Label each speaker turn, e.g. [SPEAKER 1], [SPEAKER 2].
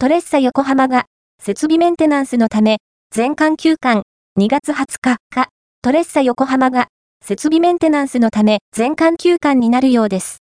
[SPEAKER 1] トレッサ横浜が、設備メンテナンスのため、全館休館、2月20日か、トレッサ横浜が、設備メンテナンスのため全館休館になるようです。